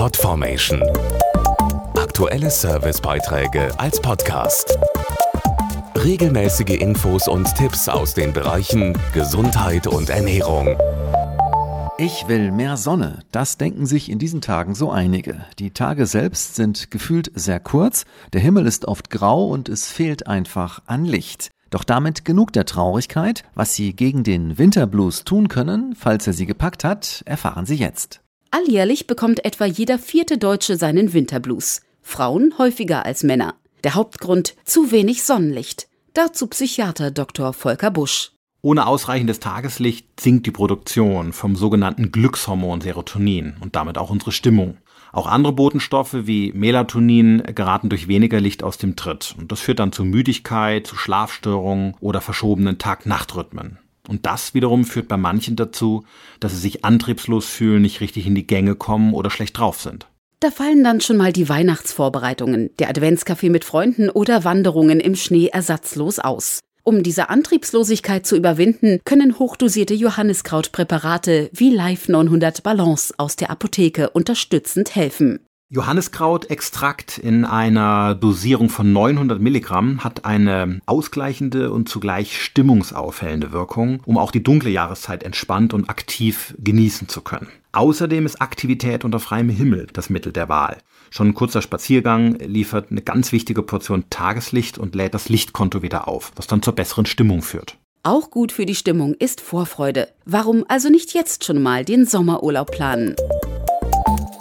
Podformation. Aktuelle Servicebeiträge als Podcast. Regelmäßige Infos und Tipps aus den Bereichen Gesundheit und Ernährung. Ich will mehr Sonne. Das denken sich in diesen Tagen so einige. Die Tage selbst sind gefühlt sehr kurz, der Himmel ist oft grau und es fehlt einfach an Licht. Doch damit genug der Traurigkeit. Was Sie gegen den Winterblues tun können, falls er Sie gepackt hat, erfahren Sie jetzt. Alljährlich bekommt etwa jeder vierte Deutsche seinen Winterblues. Frauen häufiger als Männer. Der Hauptgrund zu wenig Sonnenlicht. Dazu Psychiater Dr. Volker Busch. Ohne ausreichendes Tageslicht sinkt die Produktion vom sogenannten Glückshormon Serotonin und damit auch unsere Stimmung. Auch andere Botenstoffe wie Melatonin geraten durch weniger Licht aus dem Tritt. Und das führt dann zu Müdigkeit, zu Schlafstörungen oder verschobenen Tag-Nacht-Rhythmen. Und das wiederum führt bei manchen dazu, dass sie sich antriebslos fühlen, nicht richtig in die Gänge kommen oder schlecht drauf sind. Da fallen dann schon mal die Weihnachtsvorbereitungen, der Adventskaffee mit Freunden oder Wanderungen im Schnee ersatzlos aus. Um diese Antriebslosigkeit zu überwinden, können hochdosierte Johanniskrautpräparate wie Life 900 Balance aus der Apotheke unterstützend helfen. Johanniskrautextrakt in einer Dosierung von 900 Milligramm hat eine ausgleichende und zugleich stimmungsaufhellende Wirkung, um auch die dunkle Jahreszeit entspannt und aktiv genießen zu können. Außerdem ist Aktivität unter freiem Himmel das Mittel der Wahl. Schon ein kurzer Spaziergang liefert eine ganz wichtige Portion Tageslicht und lädt das Lichtkonto wieder auf, was dann zur besseren Stimmung führt. Auch gut für die Stimmung ist Vorfreude. Warum also nicht jetzt schon mal den Sommerurlaub planen?